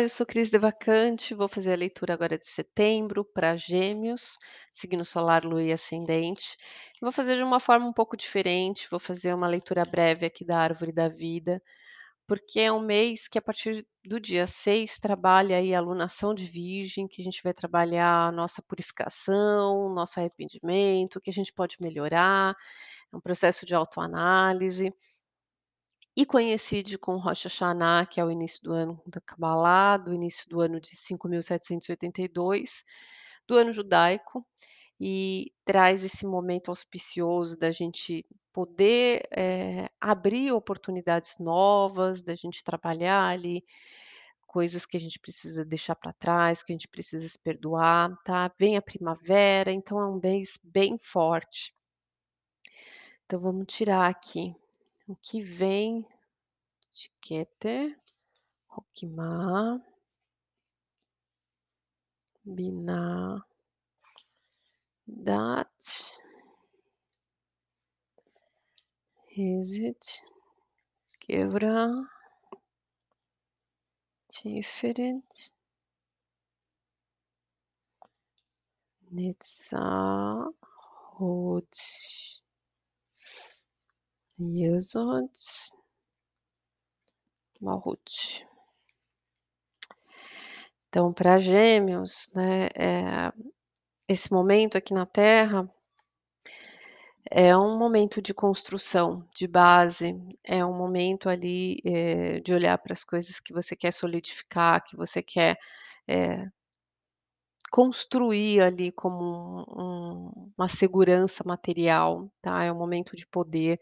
Eu sou Cris Devacante, vou fazer a leitura agora de setembro para Gêmeos, signo solar, lua e ascendente. Vou fazer de uma forma um pouco diferente, vou fazer uma leitura breve aqui da árvore da vida, porque é um mês que a partir do dia 6 trabalha aí a alunação de Virgem, que a gente vai trabalhar a nossa purificação, nosso arrependimento, o que a gente pode melhorar, é um processo de autoanálise. E coincide com Rosh Hashanah, que é o início do ano da Cabalá, do início do ano de 5782, do ano judaico, e traz esse momento auspicioso da gente poder, eh, abrir oportunidades novas, da gente trabalhar ali coisas que a gente precisa deixar para trás, que a gente precisa se perdoar, tá. Vem a primavera, então é um mês bem forte. Então vamos tirar aqui o que vem de Keter, Roquimar, Binah, Dat, Hezit, Quebra, Tiferet, Netzah, Hod, Yesod, Malhut. Então, para Gêmeos, né, eh, esse momento aqui na Terra é um momento de construção, de base, é um momento ali, eh, de olhar para as coisas que você quer solidificar, que você quer, eh construir ali como um um uma segurança material, tá, é um momento de poder,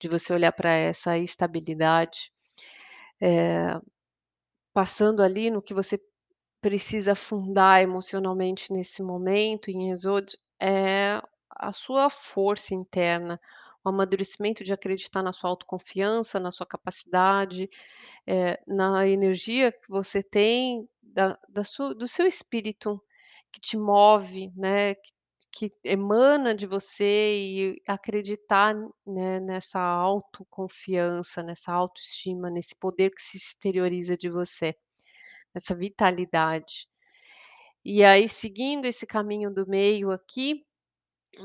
de você olhar para essa estabilidade, eh, passando ali no que você precisa afundar emocionalmente nesse momento em Exod, é a sua força interna, o amadurecimento de acreditar na sua autoconfiança, na sua capacidade, eh, na energia que você tem da da do seu espírito, que te move, né, que emana de você e acreditar, né, nessa autoconfiança, nessa autoestima, nesse poder que se exterioriza de você, essa vitalidade. E aí seguindo esse caminho do meio aqui,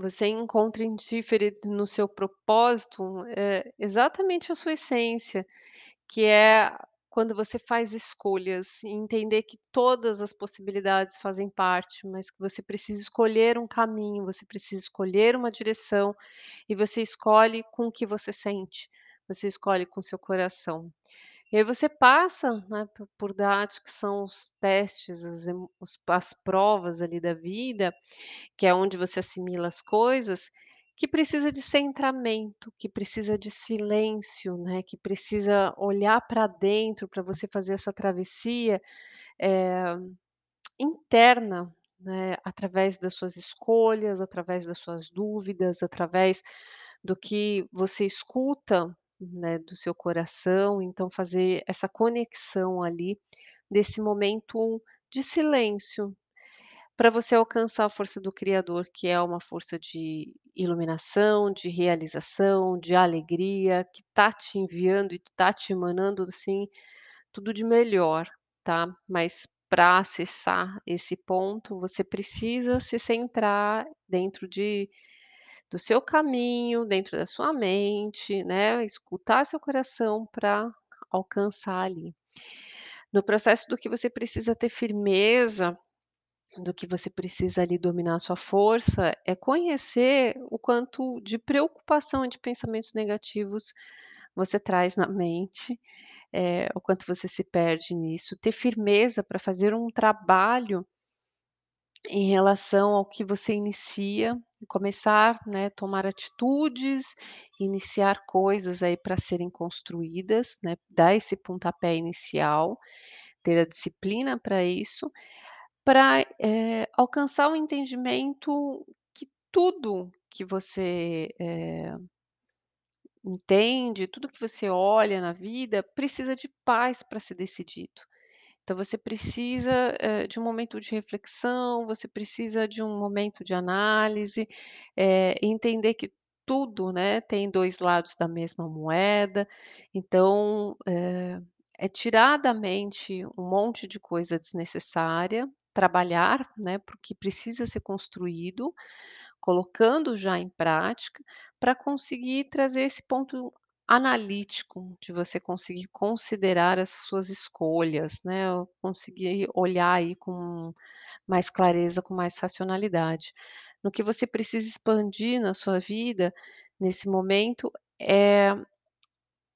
você encontra em Tiferet no seu propósito, eh, exatamente a sua essência, que é quando você faz escolhas e entender que todas as possibilidades fazem parte, mas que você precisa escolher um caminho, você precisa escolher uma direção, e você escolhe com o que você sente, você escolhe com seu coração. E aí você passa, né, por dados que são os testes, as as provas ali da vida, que é onde você assimila as coisas, que precisa de centramento, que precisa de silêncio, né, que precisa olhar para dentro para você fazer essa travessia, eh, interna, né, através das suas escolhas, através das suas dúvidas, através do que você escuta, né, do seu coração, então fazer essa conexão ali, desse momento de silêncio, para você alcançar a força do criador, que é uma força de iluminação, de realização, de alegria, que está te enviando e está te emanando, assim, tudo de melhor, tá. Mas para acessar esse ponto, você precisa se centrar dentro de do seu caminho, dentro da sua mente, né, escutar seu coração para alcançar ali. No processo do que você precisa ter firmeza, do que você precisa ali dominar a sua força, é conhecer o quanto de preocupação e de pensamentos negativos você traz na mente, eh, o quanto você se perde nisso, ter firmeza para fazer um trabalho em relação ao que você inicia, começar, né, tomar atitudes, iniciar coisas aí para serem construídas, né, dar esse pontapé inicial, ter a disciplina para isso, para, eh, alcançar o entendimento que tudo que você, eh entende, tudo que você olha na vida precisa de paz para ser decidido. Então você precisa, eh, de um momento de reflexão, você precisa de um momento de análise, entender que tudo, né, tem 2 lados da mesma moeda, então, é tirar da mente um monte de coisa desnecessária, trabalhar, né, para o que precisa ser construído, colocando já em prática, para conseguir trazer esse ponto analítico de você conseguir considerar as suas escolhas, né, conseguir olhar aí com mais clareza, com mais racionalidade. No que você precisa expandir na sua vida, nesse momento, é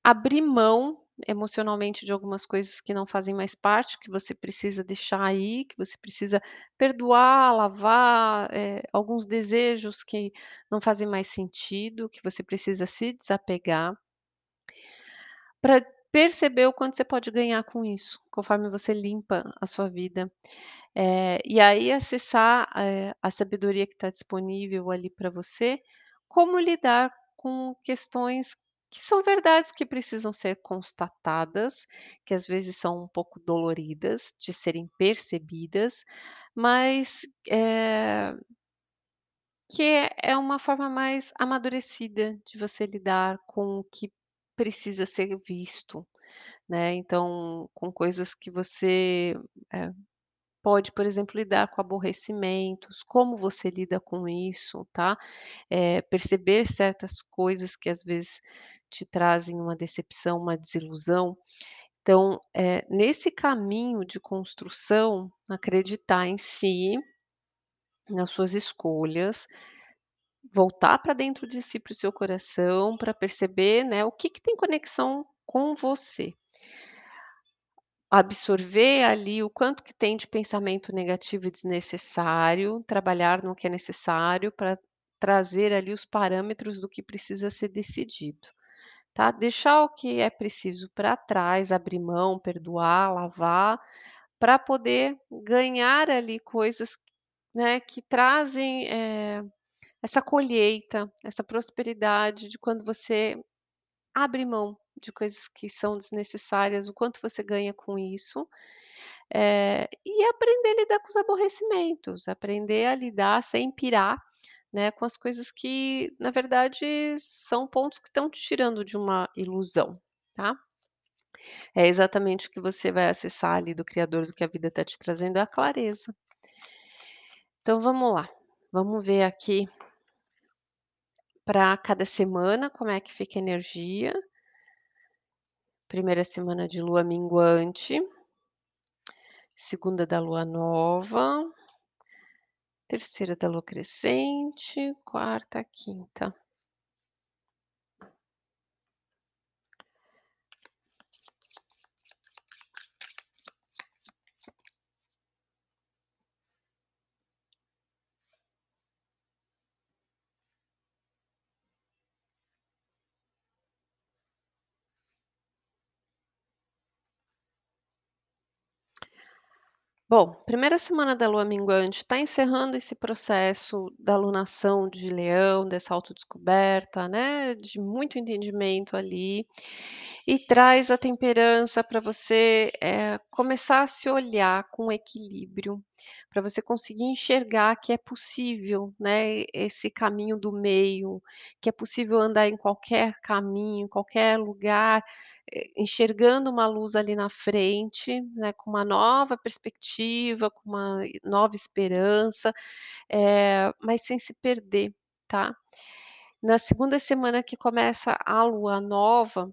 abrir mão emocionalmente de algumas coisas que não fazem mais parte, que você precisa deixar aí, que você precisa perdoar, lavar, eh, alguns desejos que não fazem mais sentido, que você precisa se desapegar. Para perceber o quanto você pode ganhar com isso, conforme você limpa a sua vida. Eh, e aí acessar, eh, a sabedoria que está disponível ali para você, como lidar com questões que são verdades que precisam ser constatadas, que às vezes são um pouco doloridas de serem percebidas, mas, eh que é é uma forma mais amadurecida de você lidar com o que precisa ser visto, né, então com coisas que você, eh, pode, por exemplo, lidar com aborrecimentos, como você lida com isso, tá, eh, perceber certas coisas que às vezes te trazem uma decepção, uma desilusão. Então, eh, nesse caminho de construção, acreditar em si, nas suas escolhas, voltar para dentro de si, para o seu coração, para perceber, né, o que que tem conexão com você. Absorver ali o quanto que tem de pensamento negativo e desnecessário, trabalhar no que é necessário para trazer ali os parâmetros do que precisa ser decidido, tá. Deixar o que é preciso para trás, abrir mão, perdoar, lavar, para poder ganhar ali coisas, né, que trazem, eh, essa colheita, essa prosperidade de quando você abre mão de coisas que são desnecessárias, o quanto você ganha com isso, eh, e aprender a lidar com os aborrecimentos, aprender a lidar sem pirar, né, com as coisas que, na verdade, são pontos que estão te tirando de uma ilusão, tá. É exatamente o que você vai acessar ali do criador do que a vida está te trazendo, é a clareza. Então vamos lá, vamos ver aqui para cada semana, como é que fica a energia. Primeira semana de lua minguante. Segunda da lua nova. Terceira da lua crescente, quarta, quinta. Bom, primeira semana da lua minguante está encerrando esse processo da alunação de Leão, dessa autodescoberta, né, de muito entendimento ali, e traz a temperança para você, eh, começar a se olhar com equilíbrio, para você conseguir enxergar que é possível, né, esse caminho do meio, que é possível andar em qualquer caminho, em qualquer lugar, eh, enxergando uma luz ali na frente, né, com uma nova perspectiva, com uma nova esperança, eh, mas sem se perder, tá. Na segunda semana que começa a lua nova,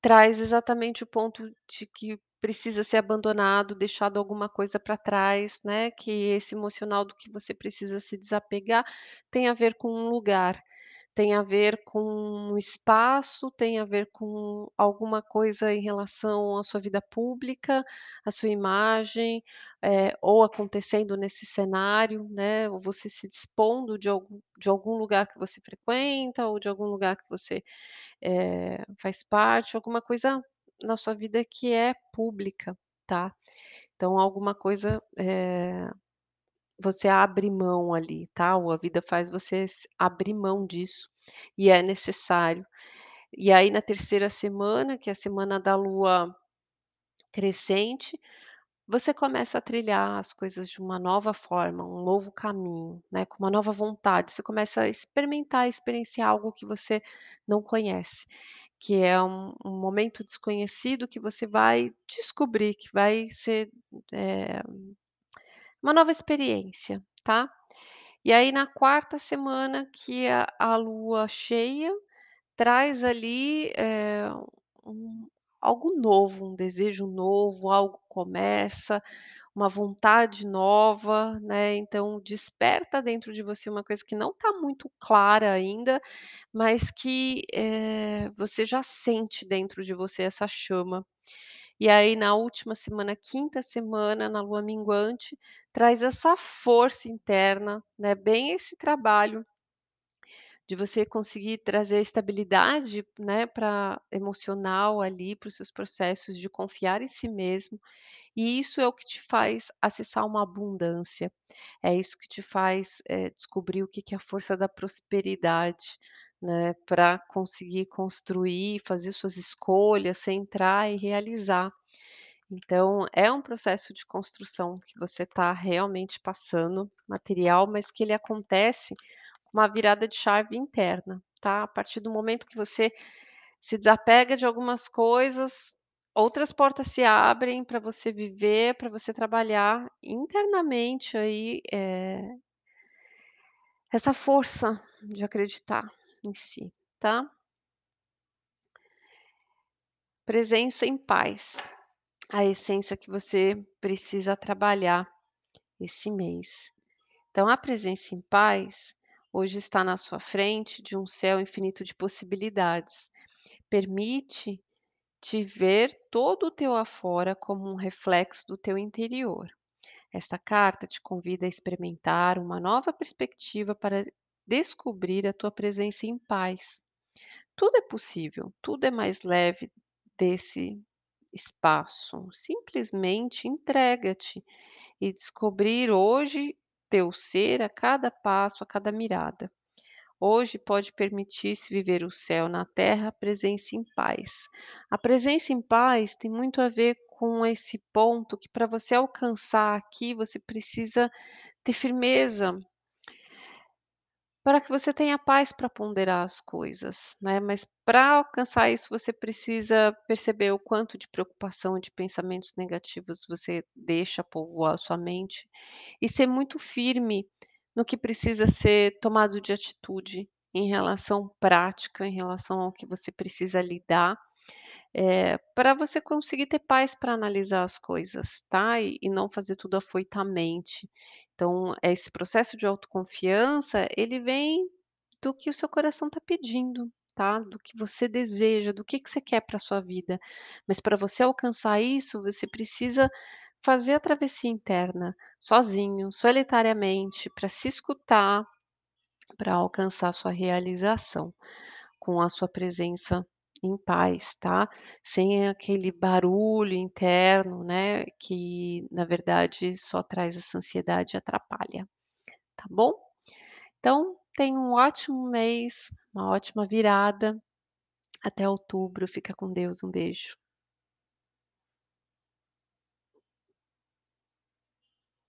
traz exatamente o ponto de que precisa ser abandonado, deixado alguma coisa para trás, né, que esse emocional do que você precisa se desapegar, tem a ver com um lugar, tem a ver com um espaço, tem a ver com alguma coisa em relação à sua vida pública, à sua imagem, eh, ou acontecendo nesse cenário, né, ou você se dispondo de algum de algum lugar que você frequenta ou de algum lugar que você, eh, faz parte, alguma coisa na sua vida que é pública, tá. Então alguma coisa, eh, você abre mão ali, tá, ou a vida faz você abrir mão disso, e é necessário. E aí na terceira semana, que é a semana da lua crescente, você começa a trilhar as coisas de uma nova forma, um novo caminho, né, com uma nova vontade, você começa a experimentar, experienciar algo que você não conhece. Que é um um momento desconhecido que você vai descobrir, que vai ser, eh, uma nova experiência, tá. E aí na quarta semana que a a lua cheia traz ali, eh, um algo novo, um desejo novo, algo começa, uma vontade nova, né, então desperta dentro de você uma coisa que não está muito clara ainda, mas que, eh, você já sente dentro de você essa chama. E aí na última semana, quinta semana, na lua minguante, traz essa força interna, né, bem esse trabalho de você conseguir trazer estabilidade, né, pra emocional ali, para os seus processos de confiar em si mesmo, e isso é o que te faz acessar uma abundância, é isso que te faz, eh, descobrir o que que é a força da prosperidade, né, pra conseguir construir, fazer suas escolhas, centrar e realizar. Então é um processo de construção que você tá realmente passando, material, mas que ele acontece uma virada de chave interna, tá. A partir do momento que você se desapega de algumas coisas, outras portas se abrem pra você viver, pra você trabalhar internamente aí, eh essa força de acreditar em si, tá. Presença em paz, a essência que você precisa trabalhar esse mês. Então a presença em paz, hoje está na sua frente de um céu infinito de possibilidades. Permite te ver todo o teu afora como um reflexo do teu interior. Esta carta te convida a experimentar uma nova perspectiva para descobrir a tua presença em paz. Tudo é possível, tudo é mais leve desse espaço, simplesmente entrega-te e descobrir hoje teu ser a cada passo, a cada mirada. Hoje pode permitir-se viver o céu na terra, presença em paz. A presença em paz tem muito a ver com esse ponto que pra você alcançar aqui, você precisa ter firmeza para que você tenha paz pra ponderar as coisas, né, mas pra alcançar isso você precisa perceber o quanto de preocupação e de pensamentos negativos você deixa povoar a sua mente, e ser muito firme no que precisa ser tomado de atitude em relação prática, em relação ao que você precisa lidar, eh, pra você conseguir ter paz pra analisar as coisas, tá, e e não fazer tudo afoitamente. Então esse processo de autoconfiança, ele vem do que o seu coração está pedindo, tá, do que você deseja, do que que você quer pra sua vida. Mas pra você alcançar isso, você precisa fazer a travessia interna, sozinho, solitariamente, pra se escutar, pra alcançar sua realização, com a sua presença em paz, tá. Sem aquele barulho interno, né, que na verdade só traz essa ansiedade e atrapalha, tá bom. Então tenha um ótimo mês, uma ótima virada, até outubro, fica com Deus, um beijo.